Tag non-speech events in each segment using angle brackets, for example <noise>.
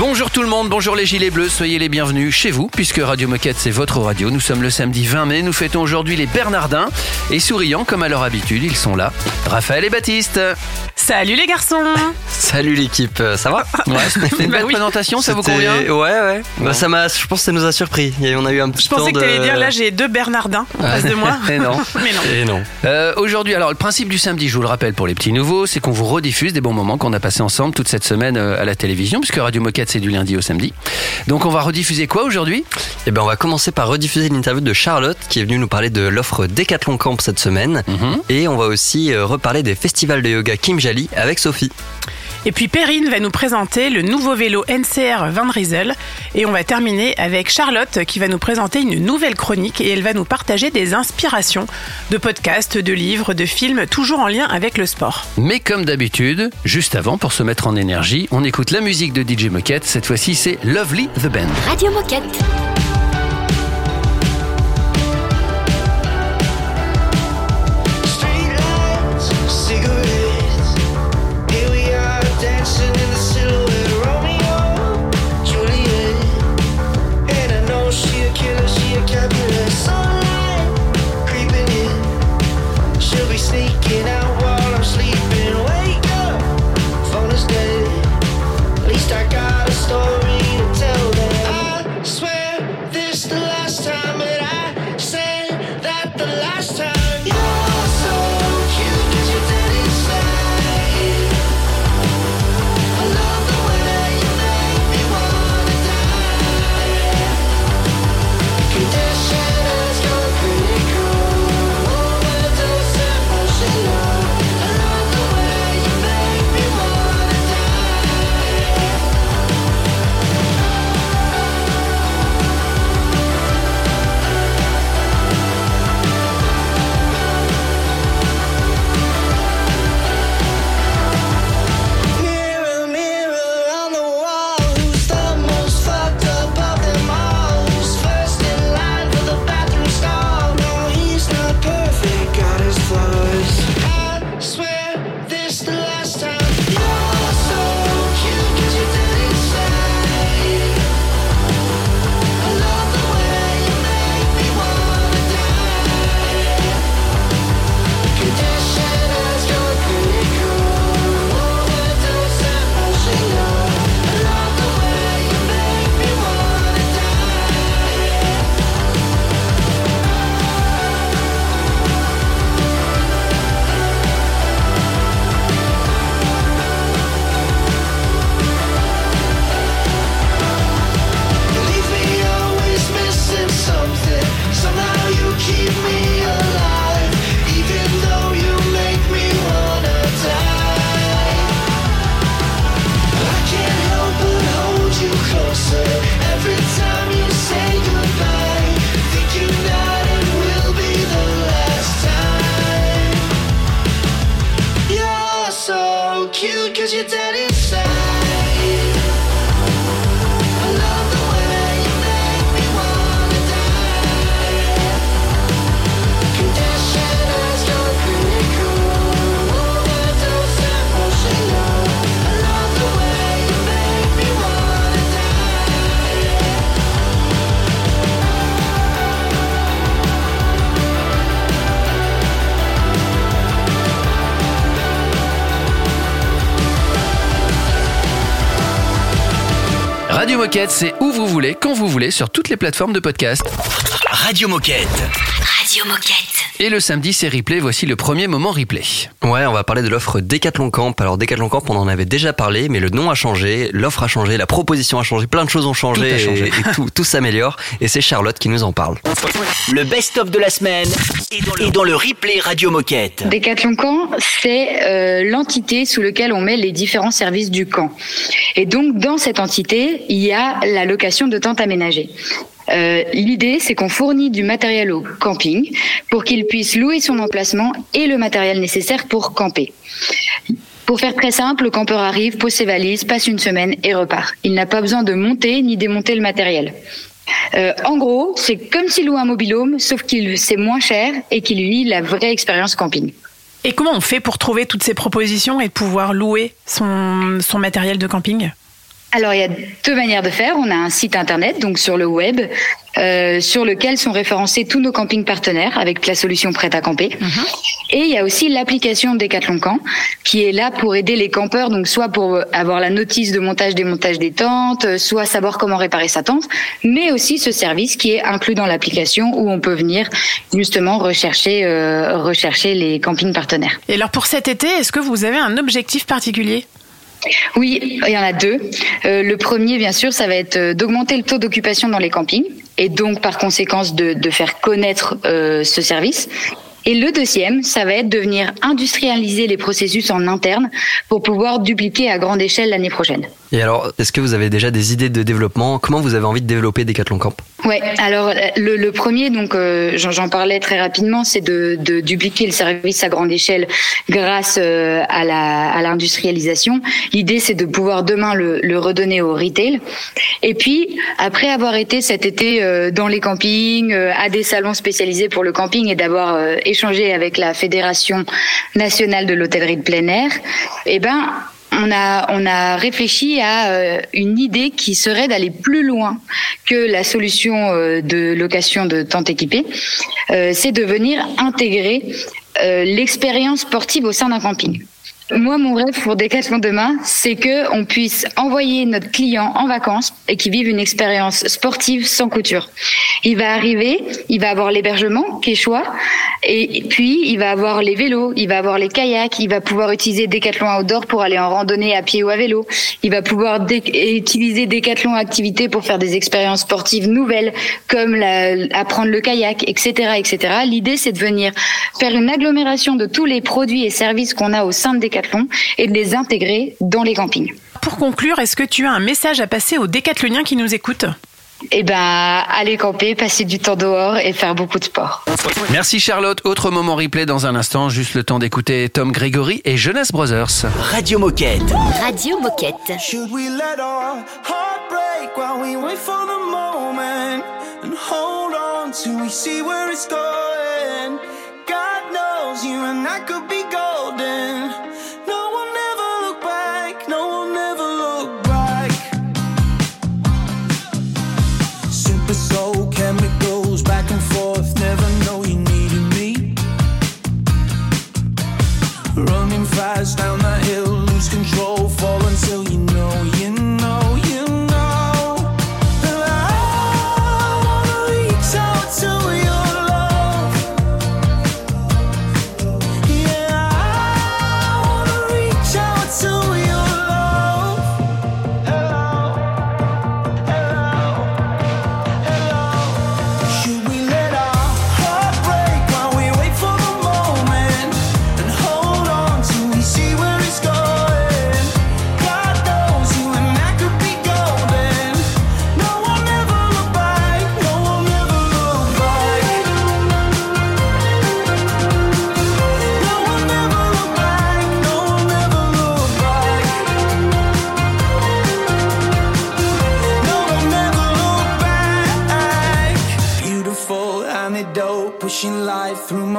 Bonjour tout le monde, bonjour les gilets bleus, soyez les bienvenus chez vous, puisque Radio Moquette c'est votre radio. Nous sommes le samedi 20 mai, nous fêtons aujourd'hui les Bernardins, et souriants comme à leur habitude, ils sont là. Raphaël et Baptiste. Salut les garçons <laughs> Salut l'équipe, ça va <laughs> Ouais, c'était une Bah belle oui. présentation, ça vous convient Ouais, ouais. Bah, ça m'a, je pense que ça nous a surpris. On a eu un petit Je pensais temps que de... t'allais dire là j'ai deux Bernardins en face de moi. <laughs> Eh non. Mais non. Et non. Euh, Aujourd'hui, alors le principe du samedi, je vous le rappelle pour les petits nouveaux, c'est qu'on vous rediffuse des bons moments qu'on a passés ensemble toute cette semaine euh, à la télévision, puisque Radio Moquette c'est du lundi au samedi. Donc on va rediffuser quoi aujourd'hui? Et ben, on va commencer par rediffuser l'interview de Charlotte qui est venue nous parler de l'offre Decathlon Camp cette semaine. Mhm. Et on va aussi euh, reparler des festivals de yoga Kim Jali avec Sophie. Et puis Perrine va nous présenter le nouveau vélo NCR Van Riesel. Et on va terminer avec Charlotte qui va nous présenter une nouvelle chronique et elle va nous partager des inspirations de podcasts, de livres, de films, toujours en lien avec le sport. Mais comme d'habitude, juste avant, pour se mettre en énergie, on écoute la musique de DJ Moquette. Cette fois-ci, c'est Lovely the Band. Radio Moquette. Moquette, c'est où vous voulez, quand vous voulez, sur toutes les plateformes de podcast. Radio Moquette. Radio Moquette. Et le samedi, c'est replay. Voici le premier moment replay. Ouais, on va parler de l'offre Decathlon Camp. Alors Decathlon Camp, on en avait déjà parlé, mais le nom a changé, l'offre a changé, la proposition a changé, plein de choses ont changé, Tout a changé. et, et tout, tout s'améliore. Et c'est Charlotte qui nous en parle. Le best-of de la semaine est dans le replay Radio Moquette. Décathlon Camp, c'est euh, l'entité sous laquelle on met les différents services du camp. Et donc, dans cette entité, il y a la location de tentes aménagées. Euh, L'idée, c'est qu'on fournit du matériel au camping pour qu'il puisse louer son emplacement et le matériel nécessaire pour camper. Pour faire très simple, le campeur arrive, pose ses valises, passe une semaine et repart. Il n'a pas besoin de monter ni démonter le matériel. Euh, en gros, c'est comme s'il louait un mobilhome, sauf qu'il c'est moins cher et qu'il vit la vraie expérience camping. Et comment on fait pour trouver toutes ces propositions et pouvoir louer son matériel de camping? Alors, il y a deux manières de faire. On a un site internet, donc sur le web, euh, sur lequel sont référencés tous nos campings partenaires avec la solution prête à camper. Et il y a aussi l'application Decathlon Camp qui est là pour aider les campeurs, donc soit pour avoir la notice de montage démontage des tentes, euh, soit savoir comment réparer sa tente, mais aussi ce service qui est inclus dans l'application où on peut venir justement rechercher euh, rechercher les campings partenaires. Et alors pour cet été, est-ce que vous avez un objectif particulier? Oui, il y en a deux. Euh, le premier, bien sûr, ça va être euh, d'augmenter le taux d'occupation dans les campings et donc par conséquence de, faire connaître euh, ce service. Et le deuxième, ça va être de venir industrialiser les processus en interne pour pouvoir dupliquer à grande échelle l'année prochaine. Et alors, est-ce que vous avez déjà des idées de développement? Comment vous avez envie de développer Decathlon Camp? Ouais. Alors le, le premier, donc euh, j'en j'en parlais très rapidement, c'est de, de dupliquer le service à grande échelle grâce euh, à la à l'industrialisation. L'idée, c'est de pouvoir demain le, le redonner au retail. Et puis après avoir été cet été euh, dans les campings, euh, à des salons spécialisés pour le camping et d'avoir euh, échangé avec la fédération nationale de l'hôtellerie de plein air, eh ben on a, on a réfléchi à euh, une idée qui serait d'aller plus loin que la solution euh, de location de tentes équipées. Euh, c'est de venir intégrer l'expérience sportive au sein d'un camping. Moi, mon rêve pour Decathlon demain, c'est que on puisse envoyer notre client en vacances et qu'il vive une expérience sportive sans couture. Il va arriver, il va avoir l'hébergement qui est choix, et puis il va avoir les vélos, il va avoir les kayaks, il va pouvoir utiliser Decathlon Outdoor pour aller en randonnée à pied ou à vélo. Il va pouvoir utiliser Decathlon Activité pour faire des expériences sportives nouvelles, comme apprendre le kayak, etc., etc. L'idée, c'est de venir faire une agglomération de tous les produits et services qu'on a au sein de Decathlon et de les intégrer dans les campings. Pour conclure, est-ce que tu as un message à passer aux décathloniens qui nous écoutent? Eh ben, aller camper, passer du temps dehors et faire beaucoup de sport. Merci Charlotte. Autre moment replay dans un instant. Juste le temps d'écouter Tom Gregory et Jonas Brothers. Radio Moquette. Radio Moquette. Should we let our heart break while we wait for the moment? And hold on till we see where it's going? God knows you and I could be golden.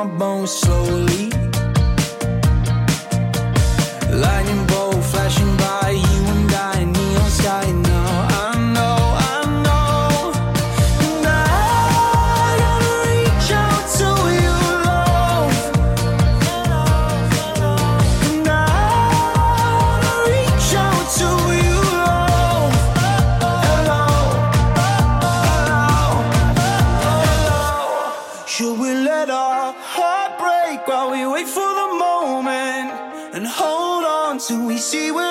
My bones slowly. See where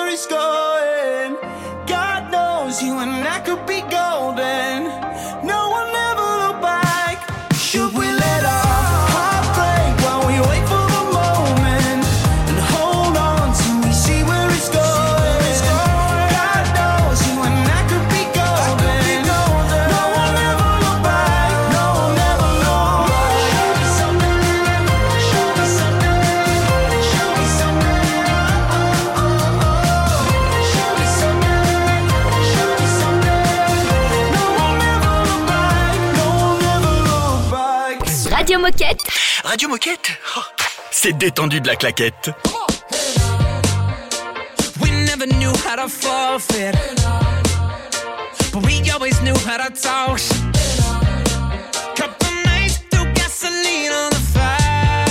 Radio Moquette oh, C'est détendu de la claquette. We never knew how to forfeit. But we always knew how to toss. Couple nights threw gasoline on the fire.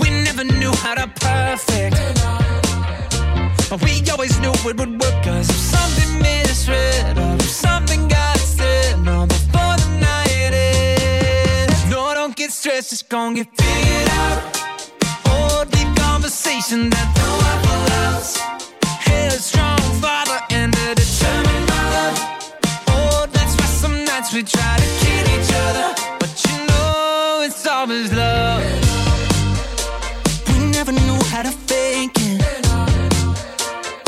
We never knew how to perfect. But we always knew it would work. Cause if something or if stressed, it's gonna get figured out. Oh, deep conversation that no one allows. Headstrong father and a determined mother. Oh, that's why some nights we try to kill each other. But you know it's always love. We never knew how to fake it.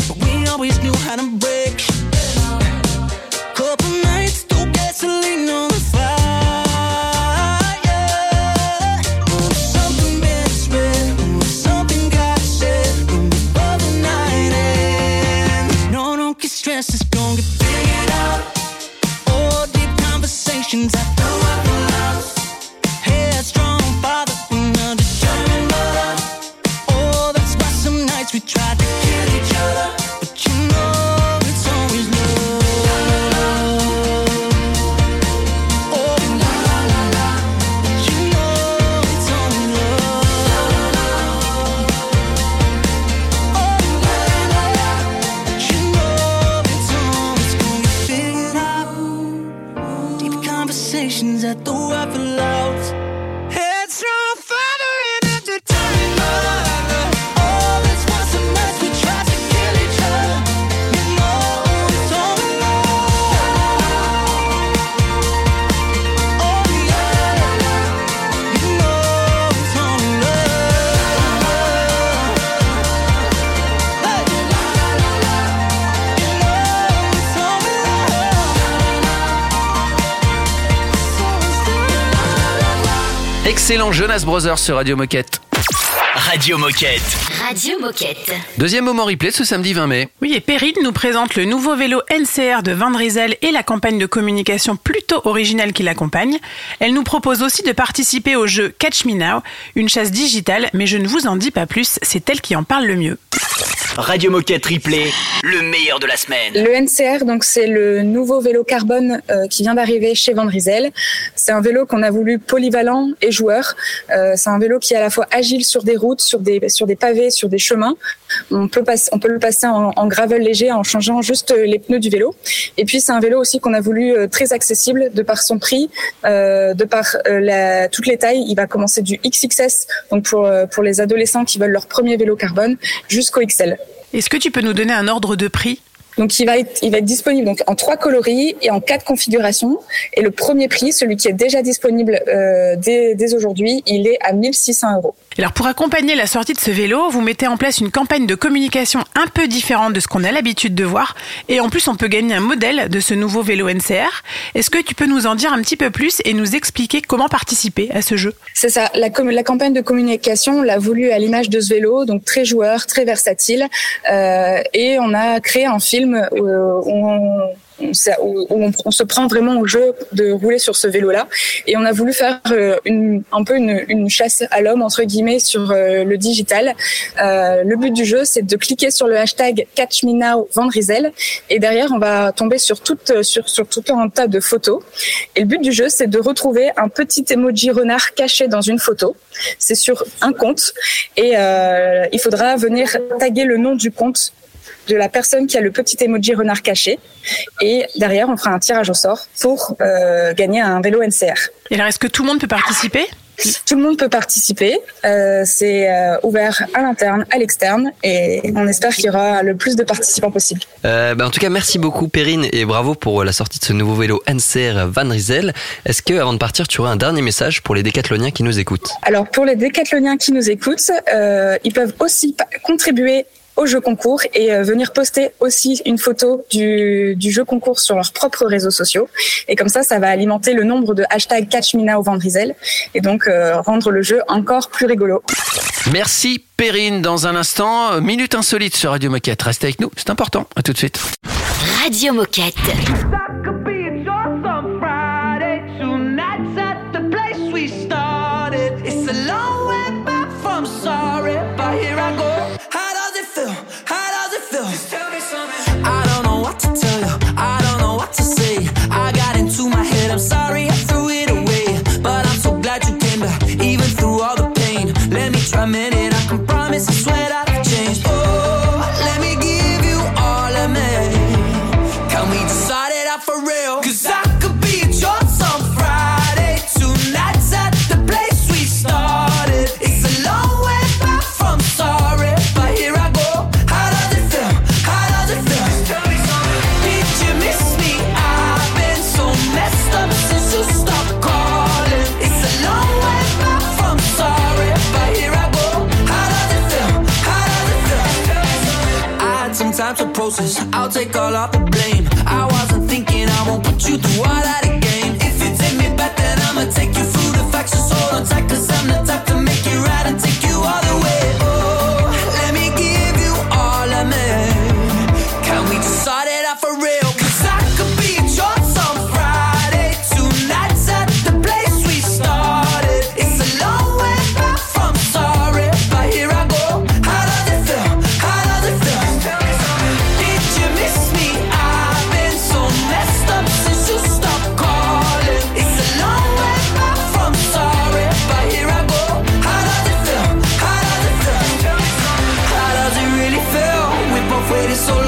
But we always knew how to break. Couple nights, Jonas Brothers sur Radio Moquette. Radio Moquette. Radio Moquette. Deuxième moment replay ce samedi 20 mai. Oui, et Perrine nous présente le nouveau vélo NCR de Van Rysel et la campagne de communication plutôt originale qui l'accompagne. Elle nous propose aussi de participer au jeu Catch Me Now, une chasse digitale, mais je ne vous en dis pas plus, c'est elle qui en parle le mieux. Radio Moquette Replay, le meilleur de la semaine. Le NCR, donc c'est le nouveau vélo carbone euh, qui vient d'arriver chez Van. C'est un vélo qu'on a voulu polyvalent et joueur. Euh, c'est un vélo qui est à la fois agile sur des routes, sur des sur des pavés, sur des chemins. On peut passer, on peut le passer en, en gravel léger en changeant juste les pneus du vélo. Et puis c'est un vélo aussi qu'on a voulu euh, très accessible de par son prix, euh, de par euh, la, toutes les tailles. Il va commencer du XXS, donc pour euh, pour les adolescents qui veulent leur premier vélo carbone, jusqu'au XL. Est-ce que tu peux nous donner un ordre de prix Donc il va être, il va être disponible donc en trois coloris et en quatre configurations. Et le premier prix, celui qui est déjà disponible euh, dès, dès aujourd'hui, il est à 1600 euros. Alors pour accompagner la sortie de ce vélo, vous mettez en place une campagne de communication un peu différente de ce qu'on a l'habitude de voir. Et en plus, on peut gagner un modèle de ce nouveau vélo NCR. Est-ce que tu peux nous en dire un petit peu plus et nous expliquer comment participer à ce jeu? C'est ça. La, la campagne de communication, on l'a voulu à l'image de ce vélo, donc très joueur, très versatile. Euh, et on a créé un film où, où on, on, où on- se prend vraiment au jeu de rouler sur ce vélo-là. Et on a voulu faire euh, une, un peu une, une chasse à l'homme, entre guillemets, sur euh, le digital. Euh, le but du jeu, c'est de cliquer sur le hashtag Catch Me Now. Et derrière, on va tomber sur, toute, sur, sur tout un tas de photos. Et le but du jeu, c'est de retrouver un petit emoji renard caché dans une photo. C'est sur un compte. Et euh, il faudra venir taguer le nom du compte de la personne qui a le petit emoji renard caché. Et derrière, on fera un tirage au sort pour euh, gagner un vélo NCR. Et alors, est-ce que tout le monde peut participer? Tout le monde peut participer. Euh, c'est euh, ouvert à l'interne, à l'externe, et on espère qu'il y aura le plus de participants possible. Euh, bah, en tout cas, merci beaucoup Perrine et bravo pour la sortie de ce nouveau vélo NCR Van Rysel. Est-ce que avant de partir, tu aurais un dernier message pour les décathloniens qui nous écoutent? Alors pour les décathloniens qui nous écoutent, euh, ils peuvent aussi contribuer au jeu concours et euh, venir poster aussi une photo du, du jeu concours sur leurs propres réseaux sociaux. Et comme ça, ça va alimenter le nombre de hashtags Catch Me Now Van Rysel et donc euh, rendre le jeu encore plus rigolo. Merci Perrine. Dans un instant, minute insolite sur Radio Moquette. Restez avec nous, c'est important. À tout de suite. Radio Moquette. roses. I'll take all of the blame. I wasn't thinking I won't put you through all that again. solo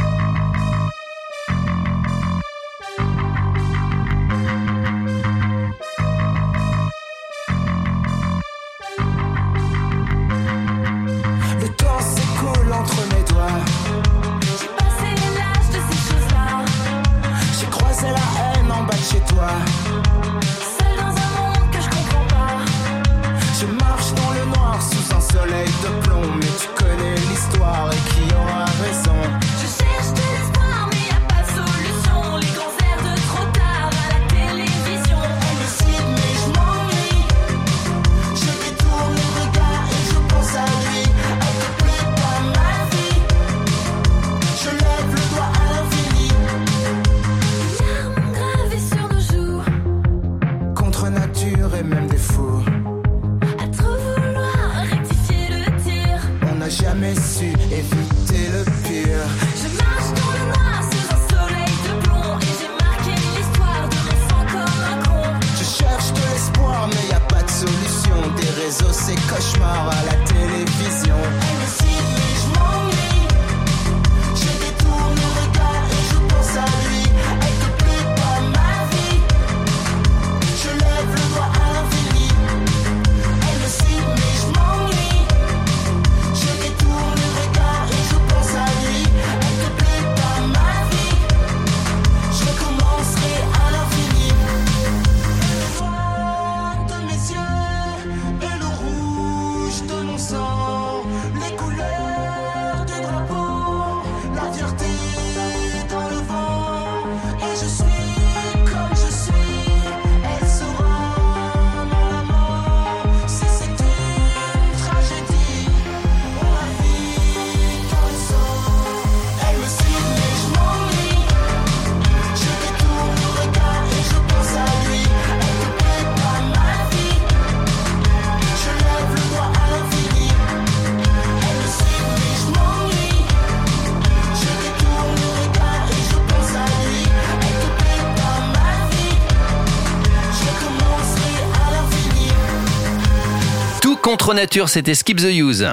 Pronature, c'était Skip the Use.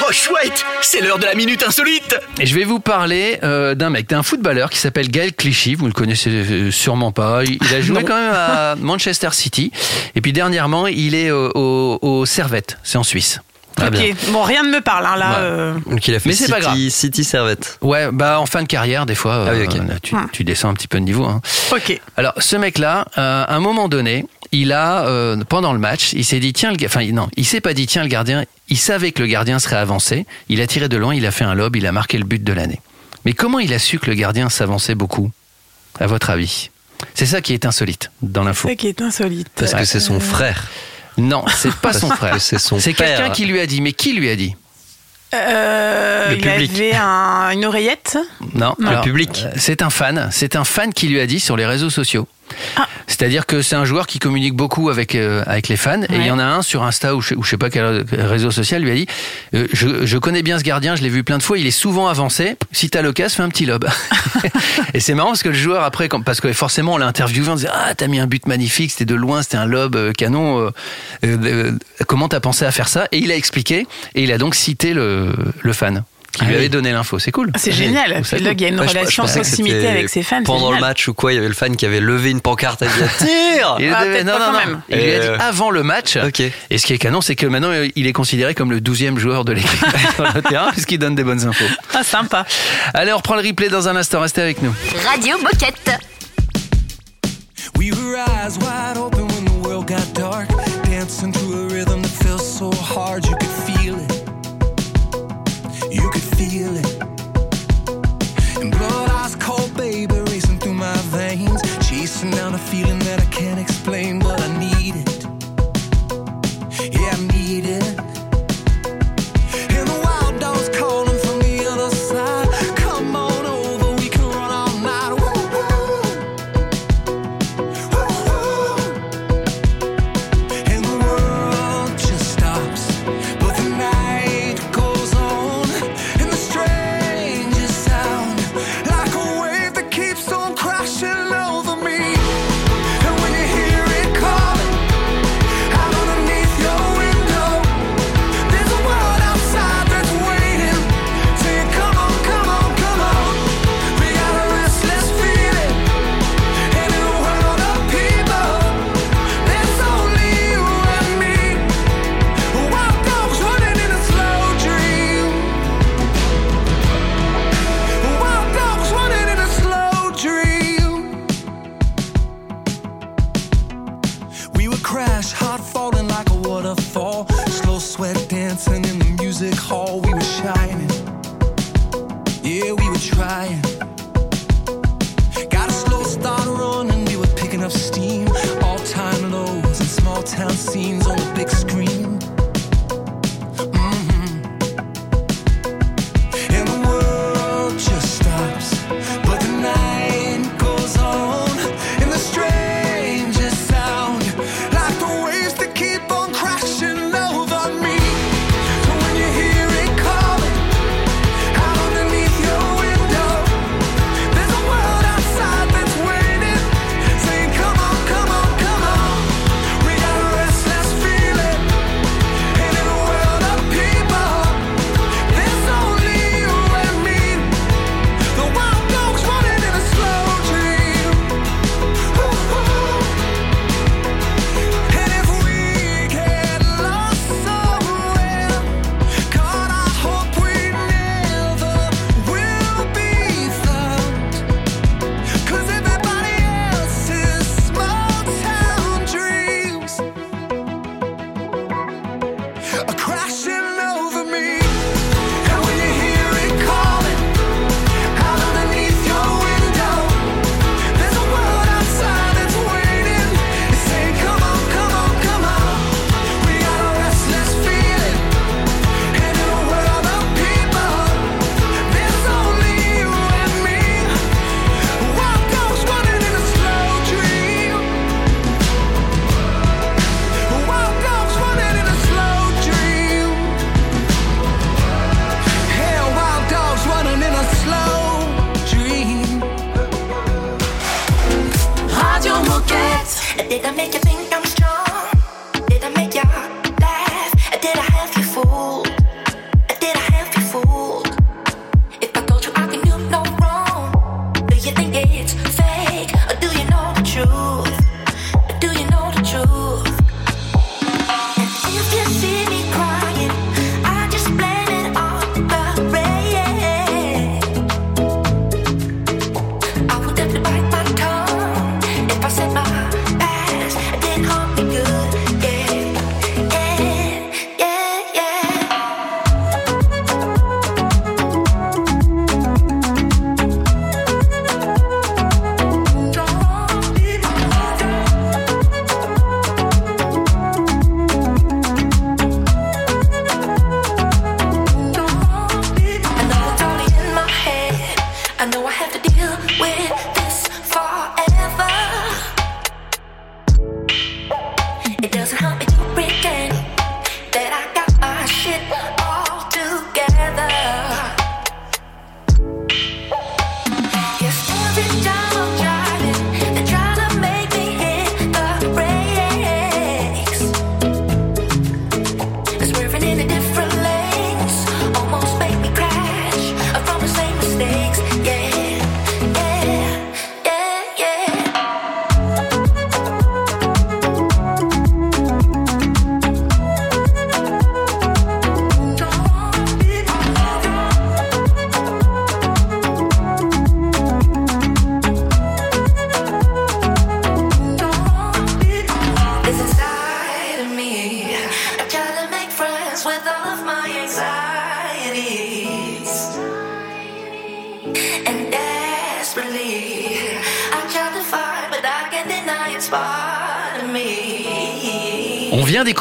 Oh chouette, c'est l'heure de la minute insolite. Et je vais vous parler euh, d'un mec, d'un footballeur qui s'appelle Gaël Clichy. Vous le connaissez euh, sûrement pas. Il, a joué quand même à Manchester City. Et puis dernièrement, il est au, au, Servette. C'est en Suisse. Ok, bon, rien ne me parle hein, là. Euh. Donc il a fait Mais City, pas grave. Servette. Ouais, bah en fin de carrière, des fois, ah ah. tu, descends un petit peu de niveau. Hein. Ok. Alors, ce mec-là, à un moment donné, il a euh, pendant le match, il s'est dit tiens, le, enfin non, il s'est pas dit tiens le gardien, il savait que le gardien serait avancé. Il a tiré de loin, il a fait un lob, il a marqué le but de l'année. Mais comment il a su que le gardien s'avançait beaucoup À votre avis? C'est ça qui est insolite dans l'info. C'est ça qui est insolite. Parce que c'est son euh, frère. Non, c'est pas son frère. C'est son C'est quelqu'un qui lui a dit. Mais qui lui a dit? Euh, il avait un, une oreillette? Non, le public. Euh, c'est un fan. C'est un fan qui lui a dit sur les réseaux sociaux. Ah. C'est-à-dire que c'est un joueur qui communique beaucoup avec euh, avec les fans. Et il y en a un sur Insta ou je, ou je sais pas quel réseau social lui a dit euh, je, je connais bien ce gardien, je l'ai vu plein de fois, il est souvent avancé. Si t'as l'occasion, fais un petit lob. <laughs> <laughs> et c'est marrant parce que le joueur après, quand- parce que forcément on l'a interviewé, on disait ah t'as mis un but magnifique, c'était de loin, c'était un lob euh, canon. comment t'as pensé à faire ça? Et il a expliqué et il a donc cité le le fan qui Ah lui oui. avait donné l'info. C'est cool. C'est génial. Et là, il y a une Ouais, relation que proximité avec ses fans. c'est Pendant le match ou quoi, il y avait le fan qui avait levé une pancarte et dit <laughs> tire Il Ah, devait- non, pas non, quand non. même. Il lui a dit euh, avant le match. Et ce qui est canon, c'est que maintenant, il est considéré comme le 12e joueur de l'équipe <laughs> sur le terrain, puisqu'il donne des bonnes infos. Ah, sympa. Allez, on reprend le replay dans un instant. Restez avec nous. Radio Moquette. We were eyes wide open when the world got dark. Dancing to a rhythm that felt so hard. You could feel it.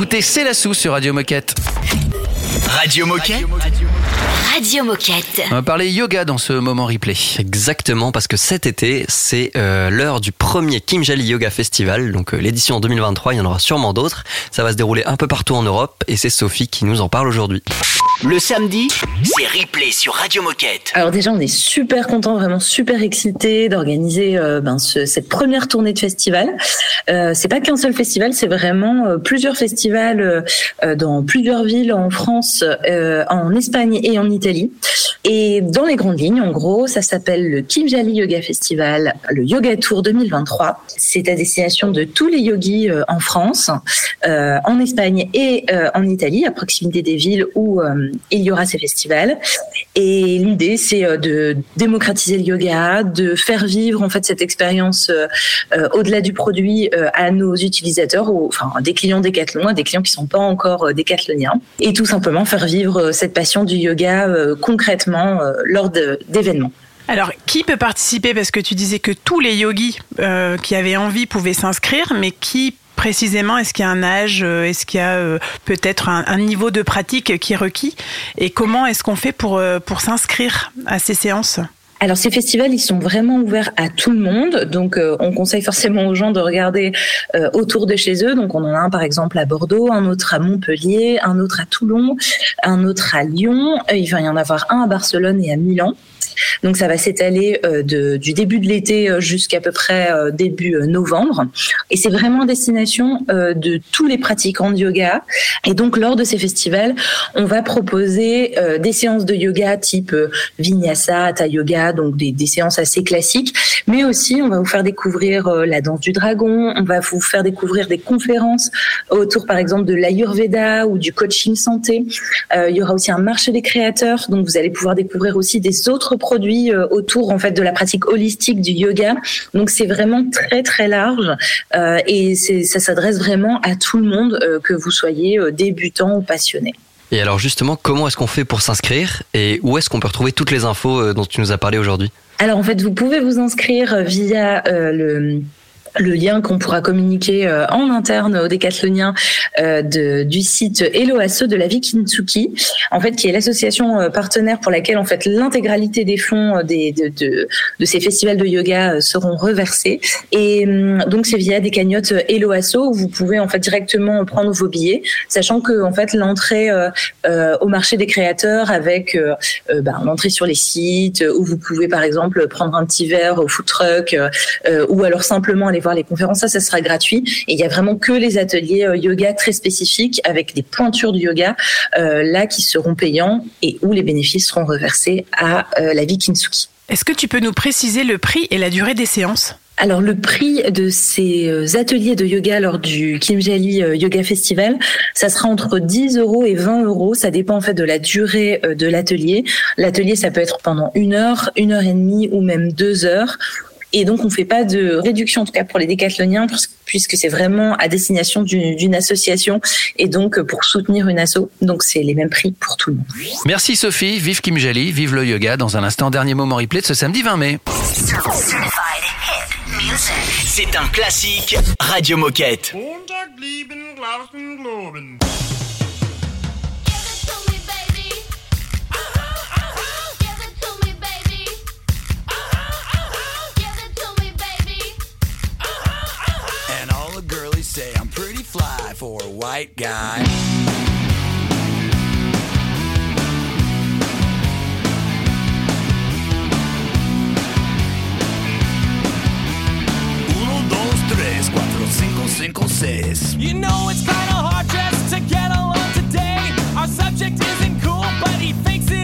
C'est la sous sur Radio Moquette. Radio Moquette. Radio Moquette. On va parler yoga dans ce moment replay. Exactement, parce que cet été, c'est euh, l'heure du premier Kimjali Yoga Festival, donc euh, l'édition 2023, il y en aura sûrement d'autres. Ça va se dérouler un peu partout en Europe, et c'est Sophie qui nous en parle aujourd'hui. Le samedi, c'est replay sur Radio Moquette. Alors déjà, on est super content, vraiment super excité d'organiser euh, ben, ce- cette première tournée de festival. Euh, c'est pas qu'un seul festival, c'est vraiment euh, plusieurs festivals euh, euh, dans plusieurs villes en France, en Espagne et en Italie. Et dans les grandes lignes, en gros, ça s'appelle le Kimjali Yoga Festival, le Yoga Tour 2023. C'est à destination de tous les yogis en France, en Espagne et en Italie, à proximité des villes où euh, il y aura ces festivals. Et l'idée, c'est euh, de démocratiser le yoga, de faire vivre en fait cette expérience euh, euh, au-delà du produit euh, à nos utilisateurs, ou, enfin des clients décathlon, à des clients qui sont pas encore euh, décathloniens, et tout simplement faire vivre euh, cette passion du yoga euh, concrètement euh, lors d'événements. Alors, qui peut participer? Parce que tu disais que tous les yogis euh, qui avaient envie pouvaient s'inscrire, mais qui précisément Est-ce qu'il y a un âge euh, Est-ce qu'il y a euh, peut-être un, niveau de pratique qui est requis Et comment est-ce qu'on fait pour, euh, pour s'inscrire à ces séances? Alors ces festivals, ils sont vraiment ouverts à tout le monde. Donc on conseille forcément aux gens de regarder autour de chez eux. Donc on en a un par exemple à Bordeaux, un autre à Montpellier, un autre à Toulon, un autre à Lyon. Il va y en avoir un à Barcelone et à Milan. Donc ça va s'étaler euh, du début de l'été euh, jusqu'à peu près euh, début novembre. Et c'est vraiment destination de tous les pratiquants de yoga. Et donc lors de ces festivals, on va proposer des séances de yoga type vinyasa, hatha yoga, donc des, des séances assez classiques. Mais aussi, on va vous faire découvrir la danse du dragon. On va vous faire découvrir des conférences autour, par exemple, de l'ayurveda ou du coaching santé. Il y aura aussi un marché des créateurs, donc vous allez pouvoir découvrir aussi des autres produits euh, autour en fait de la pratique holistique du yoga. Donc c'est vraiment très très large euh, et ça s'adresse vraiment à tout le monde, euh, que vous soyez débutant ou passionné. Et alors justement, comment est-ce qu'on fait pour s'inscrire, et où est-ce qu'on peut retrouver toutes les infos dont tu nous as parlé aujourd'hui? Alors en fait, vous pouvez vous inscrire via euh, le le lien qu'on pourra communiquer euh, en interne aux décathloniens euh, de, du site Helloasse de la vie Kintsuki, en fait, qui est l'association euh, partenaire pour laquelle en fait l'intégralité des fonds des, de, de, de ces festivals de yoga seront reversés. Et donc c'est via des cagnottes euh, Helloasso où vous pouvez en fait directement prendre vos billets, sachant que en fait l'entrée euh, au marché des créateurs avec euh, ben, l'entrée sur les sites où vous pouvez par exemple prendre un petit verre au food truck euh, ou alors simplement aller voir les conférences, ça, ça sera gratuit. Et il y a vraiment que les ateliers euh, yoga très spécifiques avec des pointures du yoga euh, là qui seront payants et où les bénéfices seront reversés à euh, la vie Kintsugi. Est-ce que tu peux nous préciser le prix et la durée des séances? Alors le prix de ces ateliers de yoga lors du Kimjali euh, Yoga Festival, ça sera entre 10 euros et 20 euros. Ça dépend en fait de la durée de l'atelier. L'atelier, ça peut être pendant une heure, une heure et demie ou même deux heures. Et donc, on fait pas de réduction, en tout cas pour les décathloniens, puisque c'est vraiment à destination d'une association et donc pour soutenir une asso. Donc, c'est les mêmes prix pour tout le monde. Merci Sophie, vive Kim Jali, vive le yoga. Dans un instant, dernier moment replay de ce samedi 20 mai. C'est un classique Radio Moquette. Say I'm pretty fly for a white guy. Uno, dos, tres, cuatro, cinco, cinco, seis. You know it's kinda hard just to get along today. Our subject isn't cool, but he fakes it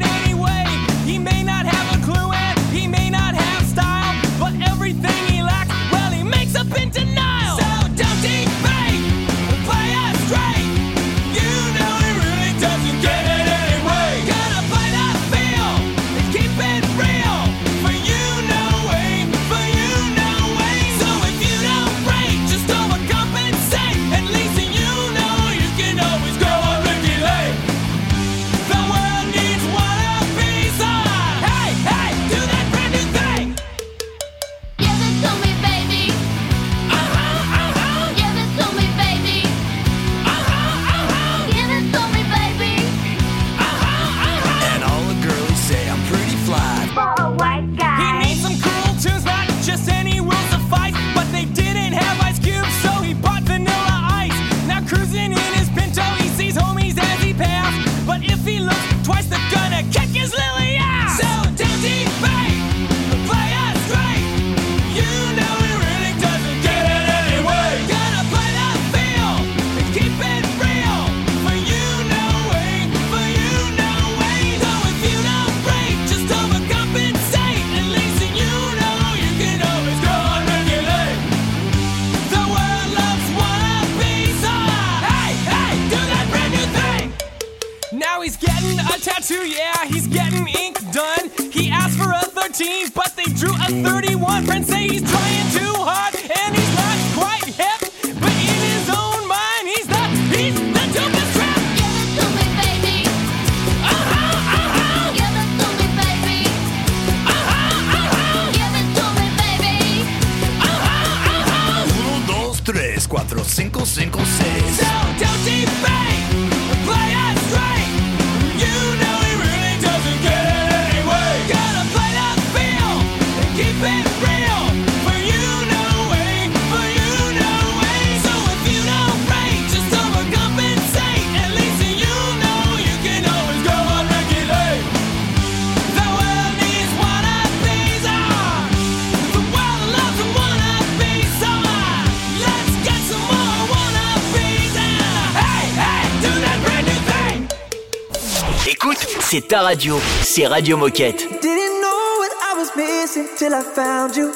ta radio, c'est Radio Moquette. Didn't know what I was missing till I found you.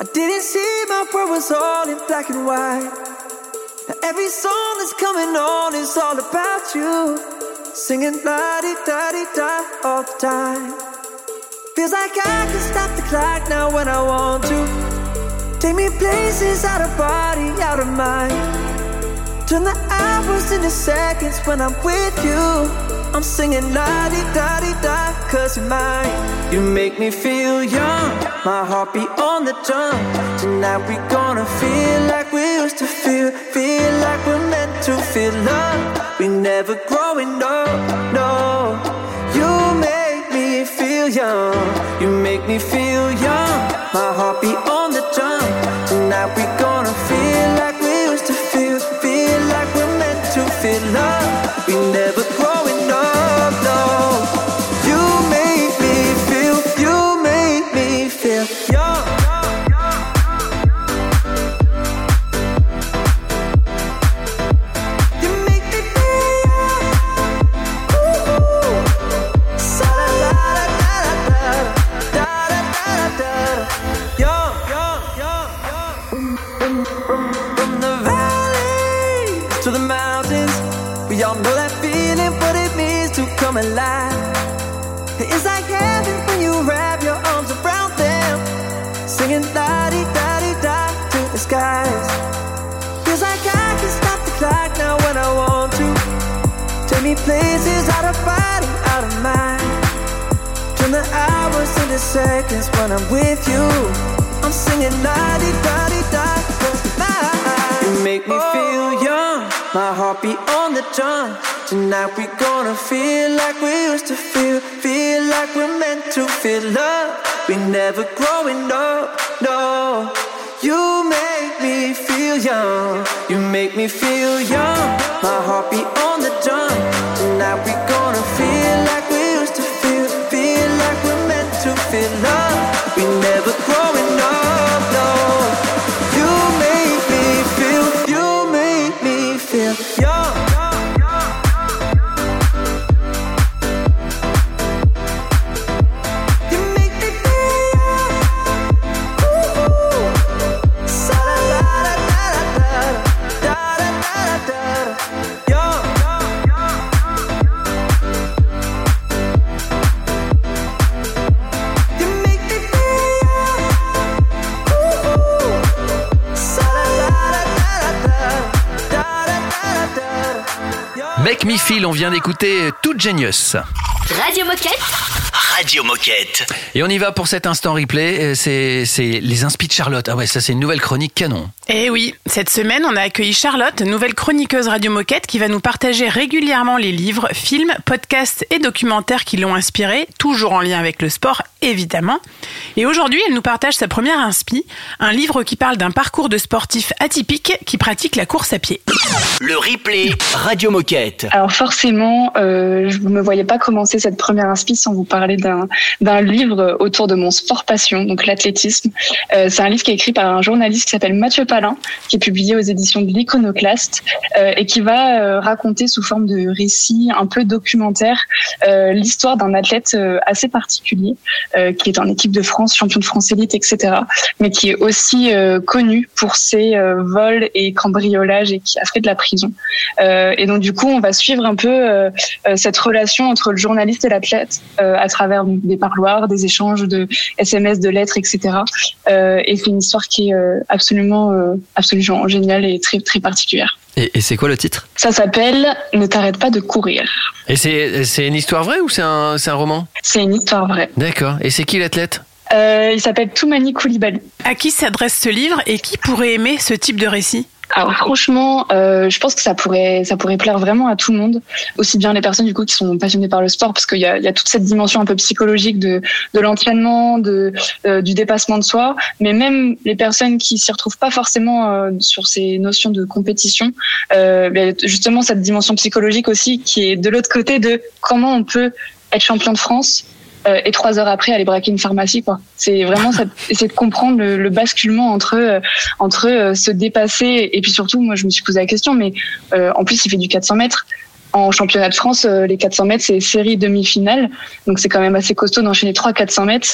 I didn't see my world was all in black and white. Now every song that's coming on is all about you. Singing la di da di da all the time. Feels like I can stop the clock now when I want to. Take me places out of body, out of mind. Turn the hours into seconds when I'm with you. I'm singing la di da di da, cause you're mine. You make me feel young, my heart beat on the drum. Tonight we gonna feel like we used to feel, feel like we're meant to feel love. We never growing up, no. You make me feel young, you make me feel young. My heart beat on the drum. Tonight we gonna feel like we used to feel, feel like we're meant to feel love. Hours seconds when I'm with you. I'm singing la di da di da. You make me feel young, my heart beat on the drum. Tonight we gonna feel like we used to feel, feel like we're meant to feel love. We never growing up, no. You make me feel young, you make me feel young. My heart beat on the drum. Tonight we Yeah. Mi-Fil, on vient d'écouter Tout Genius. Radio Moquette Radio Moquette. Et on y va pour cet instant replay. Euh, C'est c'est les inspi de Charlotte. Ah ouais, ça c'est une nouvelle chronique canon. Eh oui, cette semaine, on a accueilli Charlotte, nouvelle chroniqueuse Radio Moquette, qui va nous partager régulièrement les livres, films, podcasts et documentaires qui l'ont inspirée, toujours en lien avec le sport, évidemment. Et aujourd'hui, elle nous partage sa première inspi, un livre qui parle d'un parcours de sportif atypique qui pratique la course à pied. Le replay Radio Moquette. Alors forcément, euh, je ne me voyais pas commencer cette première inspi sans vous parler d'un d'un livre autour de mon sport passion, donc l'athlétisme. Euh, c'est un livre qui est écrit par un journaliste qui s'appelle Mathieu Palin, qui est publié aux éditions de l'Iconoclaste euh, et qui va euh, raconter sous forme de récit un peu documentaire l'histoire d'un athlète assez particulier qui est en équipe de France, champion de France élite, etc. Mais qui est aussi connu pour ses vols et cambriolages et qui a fait de la prison et donc du coup, on va suivre un peu cette relation entre le journaliste et l'athlète à travers donc, des parloirs, des échanges de SMS, de lettres, etc. Euh, et c'est une histoire qui est euh, absolument, euh, absolument géniale et très très particulière. Et, et c'est quoi le titre? Ça s'appelle Ne t'arrête pas de courir. Et c'est c'est une histoire vraie ou c'est un, c'est un roman? C'est une histoire vraie. D'accord. Et c'est qui l'athlète Euh, il s'appelle Toumani Koulibaly. À qui s'adresse ce livre et qui pourrait aimer ce type de récit? Alors franchement, euh, je pense que ça pourrait, ça pourrait plaire vraiment à tout le monde, aussi bien les personnes du coup qui sont passionnées par le sport, parce qu'il y a, y a toute cette dimension un peu psychologique de, de l'entraînement, de, euh, du dépassement de soi, mais même les personnes qui s'y retrouvent pas forcément euh, sur ces notions de compétition, euh, ben, justement cette dimension psychologique aussi qui est de l'autre côté de comment on peut être champion de France euh, et trois heures après aller braquer une pharmacie quoi. C'est vraiment ça, <laughs> essayer de comprendre le, le basculement entre euh, entre euh, se dépasser et puis surtout moi je me suis posé la question mais euh, en plus il fait du 400 mètres. En championnat de France, euh, les 400 mètres, c'est série demi-finale. Donc, c'est quand même assez costaud d'enchaîner 3 400 mètres.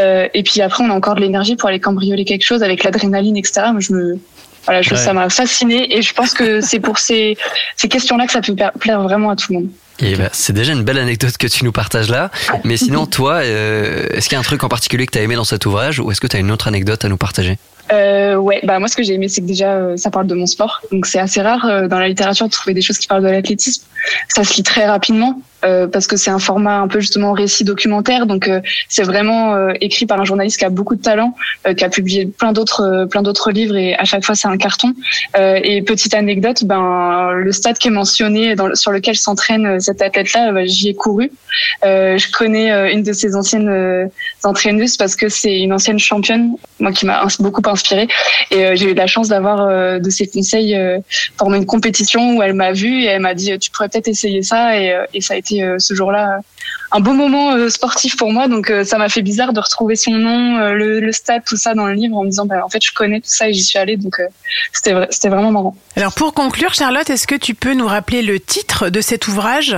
Euh, et puis après, on a encore de l'énergie pour aller cambrioler quelque chose avec l'adrénaline, etc. Moi, je me, voilà, je, Ouais. ça m'a fasciné et je pense que c'est pour ces, ces questions-là que ça peut pla- plaire vraiment à tout le monde. Et bah, c'est déjà une belle anecdote que tu nous partages là. Mais <laughs> sinon, toi, euh, est-ce qu'il y a un truc en particulier que tu as aimé dans cet ouvrage ou est-ce que tu as une autre anecdote à nous partager? Euh, ouais, bah moi ce que j'ai aimé c'est que déjà euh, ça parle de mon sport, donc c'est assez rare euh, dans la littérature de trouver des choses qui parlent de l'athlétisme. Ça se lit très rapidement euh, parce que c'est un format un peu justement récit documentaire, donc euh, c'est vraiment euh, écrit par un journaliste qui a beaucoup de talent, euh, qui a publié plein d'autres euh, plein d'autres livres et à chaque fois c'est un carton. Euh, et petite anecdote, ben le stade qui est mentionné dans, sur lequel s'entraîne cet athlète-là, bah, j'y ai couru. Je connais une de ses anciennes entraîneuses parce que c'est une ancienne championne, moi qui m'a beaucoup inspirée. Et j'ai eu la chance d'avoir de ses conseils pendant une compétition où elle m'a vue et elle m'a dit tu pourrais peut-être essayer ça et, et ça a été euh, ce jour-là euh, un beau moment euh, sportif pour moi. Donc ça m'a fait bizarre de retrouver son nom, le, stade, tout ça dans le livre en me disant bah, en fait je connais tout ça et j'y suis allée donc c'était c'était vraiment marrant. Alors pour conclure, Charlotte, est-ce que tu peux nous rappeler le titre de cet ouvrage,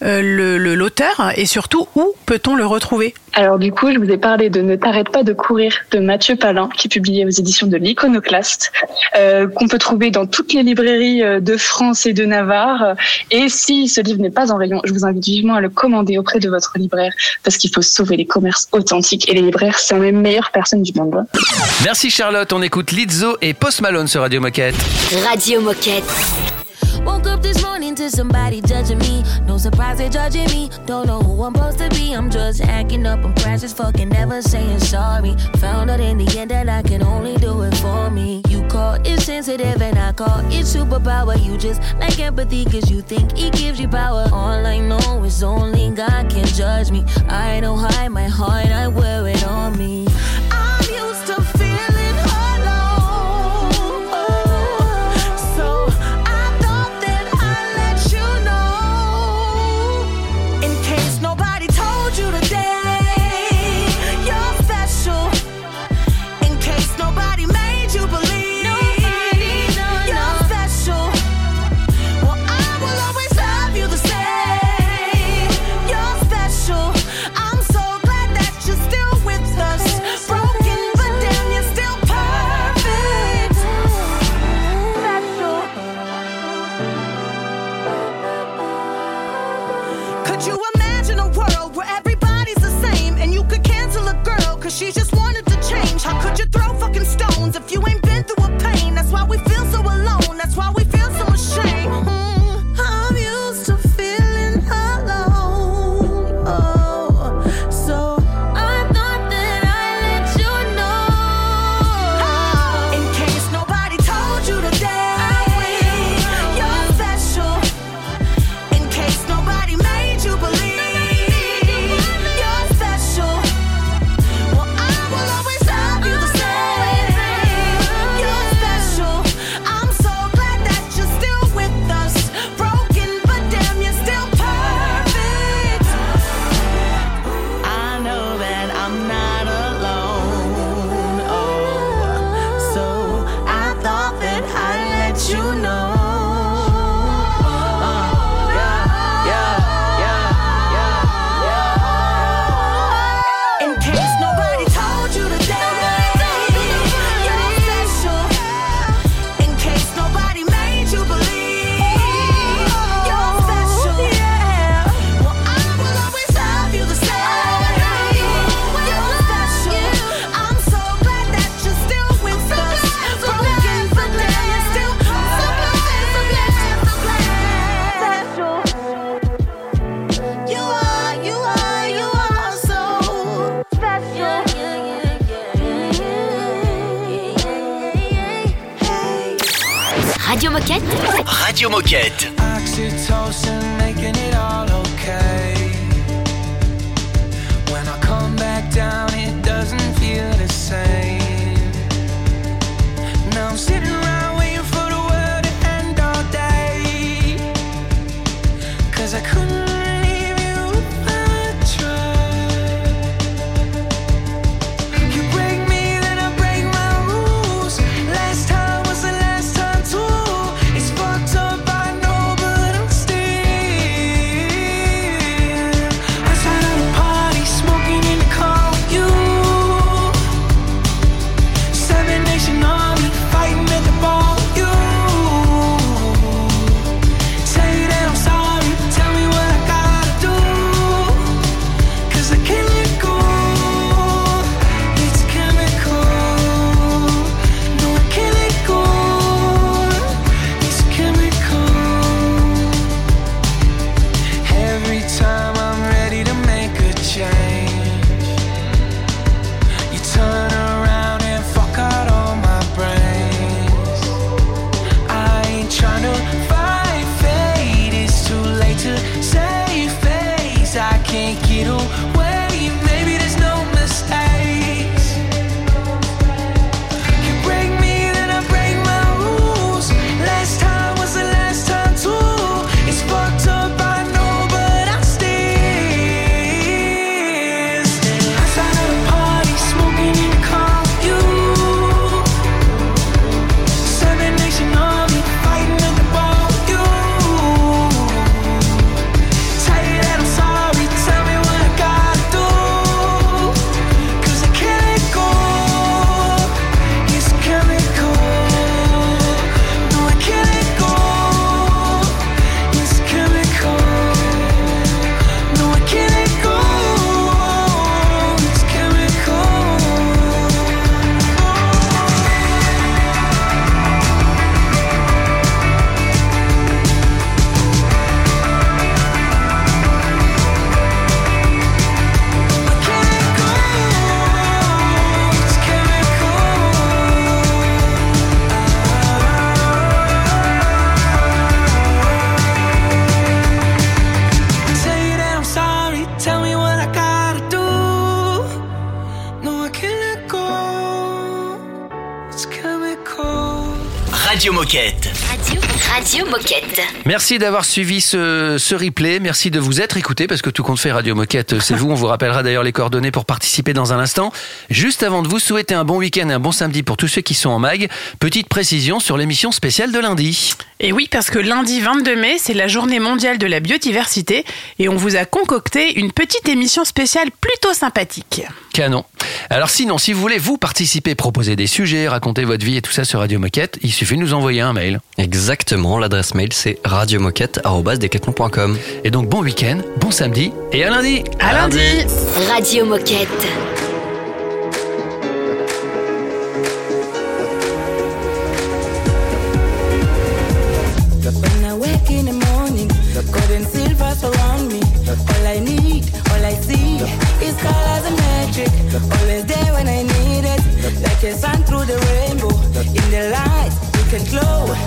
l'auteur et surtout où peut-on le retrouver? Alors du coup, je vous ai parlé de Ne t'arrête pas de courir de Mathieu Palin, qui est publié aux éditions de l'Iconoclaste, euh, qu'on peut trouver dans toutes les librairies euh, de France et de Navarre. Et si ce livre n'est pas en rayon, je vous invite vivement à le commander auprès de votre libraire, parce qu'il faut sauver les commerces authentiques. Et les libraires, c'est les meilleures personnes du monde. Merci Charlotte, on écoute Lizzo et Post Malone sur Radio Moquette. Radio Moquette. Woke up this morning to somebody judging me. No surprise they're judging me. Don't know who I'm supposed to be. I'm just acting up. I'm precious fucking never saying sorry. Found out in the end that I can only do it for me. You call it sensitive and I call it superpower. You just like empathy cause you think it gives you power. All I know is only God can judge me. I don't hide my heart, I wear it on me. Moquette Radio Moquette. Oxytocin making it all okay. When I come back down, it doesn't feel the same. Now I'm sitting around waiting for the world to end all day. Cause I couldn't Radio, Radio Moquette. Merci d'avoir suivi ce, ce replay. Merci de vous être écouté parce que tout compte fait Radio Moquette, c'est vous. On vous rappellera d'ailleurs les coordonnées pour participer dans un instant. Juste avant de vous souhaiter un bon week-end et un bon samedi pour tous ceux qui sont en mag, petite précision sur l'émission spéciale de lundi. Et oui, parce que lundi 22 mai, c'est la journée mondiale de la biodiversité et on vous a concocté une petite émission spéciale plutôt sympathique. Canon. Alors sinon, si vous voulez vous participer, proposer des sujets, raconter votre vie et tout ça sur Radio Moquette, il suffit de nous envoyer un mail. Exactement, l'adresse mail c'est radiomoquette.com. Et donc bon week-end, bon samedi et à lundi. À lundi. Radio Moquette. When I wake in the morning, gold and silver surround me. All I need, all I see is colors and magic. Always there when I need it, like a sun through the rainbow. In the light, you can glow.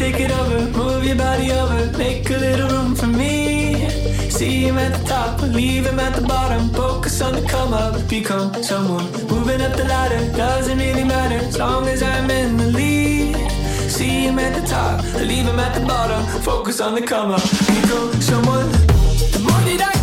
Take it over, move your body over, make a little room for me. See him at the top, leave him at the bottom. Focus on the come up, become someone. Moving up the ladder, doesn't really matter as long as I'm in the lead. See him at the top, leave him at the bottom. Focus on the come up, become someone. The that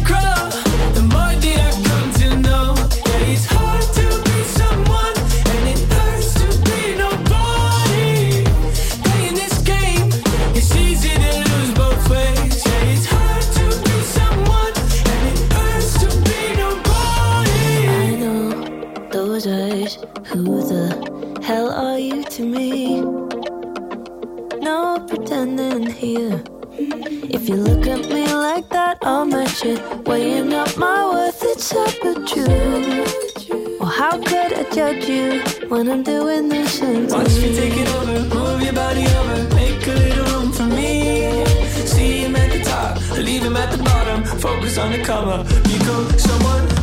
you when I'm doing this and Watch me take it over, move your body over, make a little room for me. See him at the top, leave him at the bottom. Focus on the come up, become someone.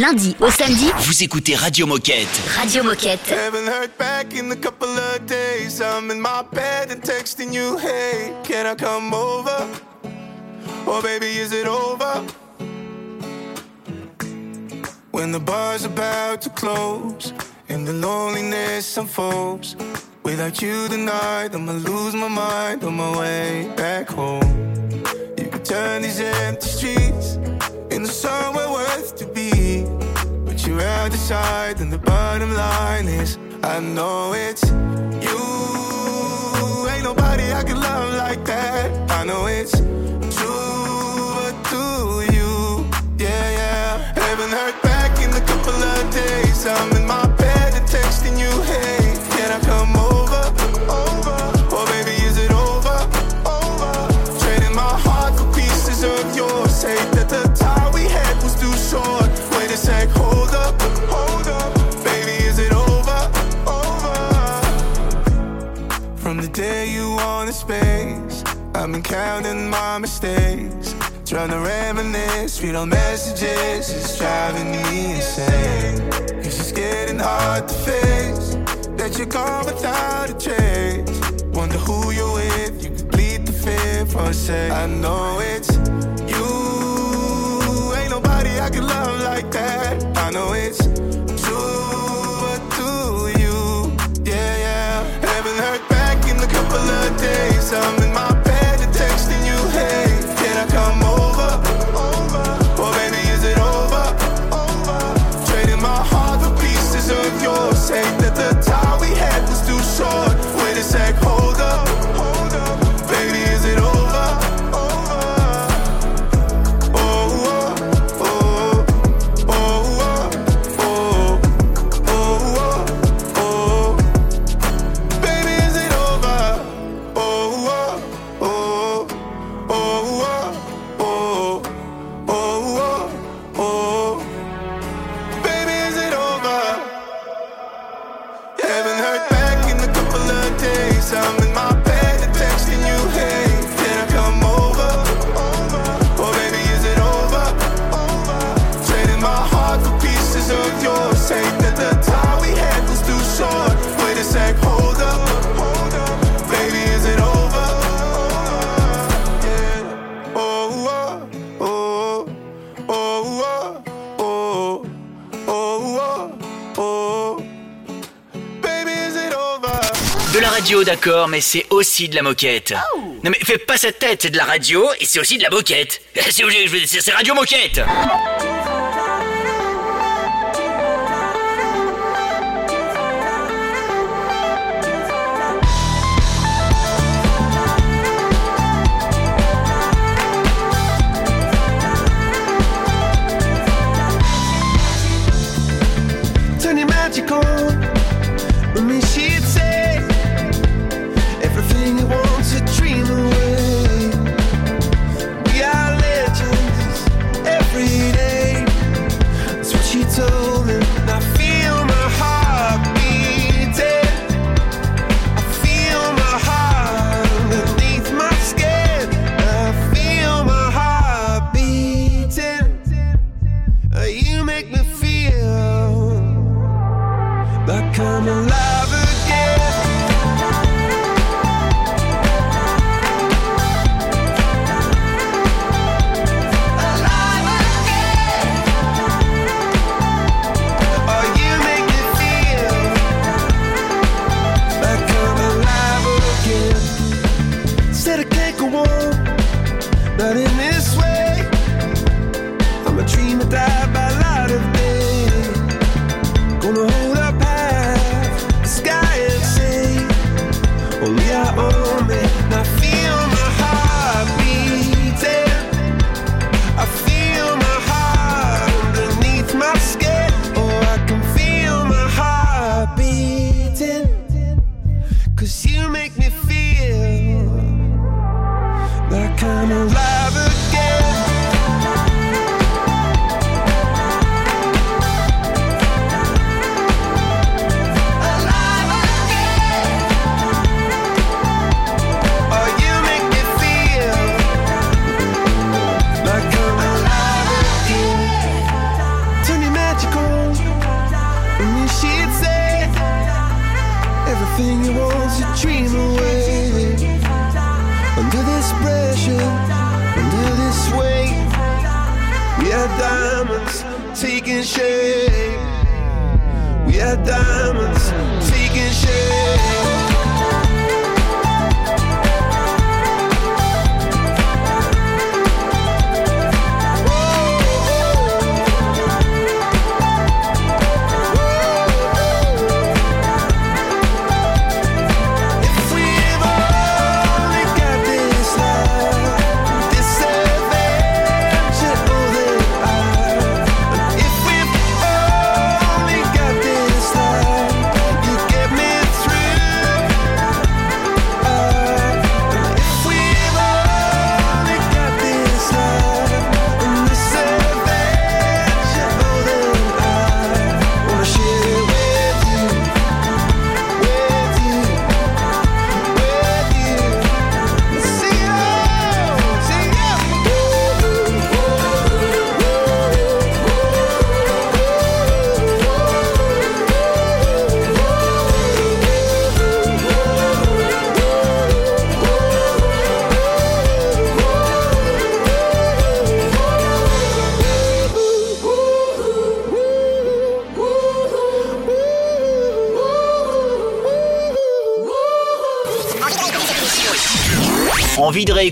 Lundi au samedi, Vous écoutez Radio Moquette. Radio Moquette. Haven't heard back in a couple of days. I'm in my bed and texting you, hey, can I come over? Oh, baby, is it over? When the bar's about to close and the loneliness unfolds. Without you tonight, I'ma lose my mind on my way back home. You could turn these empty streets into somewhere worth to be. The side, and the bottom line is I know it's you. Ain't nobody I can love like that. I know it's true, but do you? Yeah, yeah. Haven't heard back in a couple of days. I'm in my bed and texting you, hey, can I come over? Over. Oh, baby, is it over? Over. Trading my heart for pieces of yours. Hate that the time we had was too short. Wait a sec, I've been counting my mistakes, trying to reminisce, read all messages, it's driving me insane. It's just getting hard to face that you're gone without a trace. Wonder who you're with, you can bleed the fifth or say. I know it's you, ain't nobody I could love like that. I know it's couple of days, I'm in my d'accord, mais c'est aussi de la moquette. Oh. Non mais fais pas sa tête, c'est de la radio et c'est aussi de la moquette. <laughs> C'est radio moquette. everything you want to dream away. Under this pressure, under this weight, we are diamonds taking shape. We are diamonds taking shape.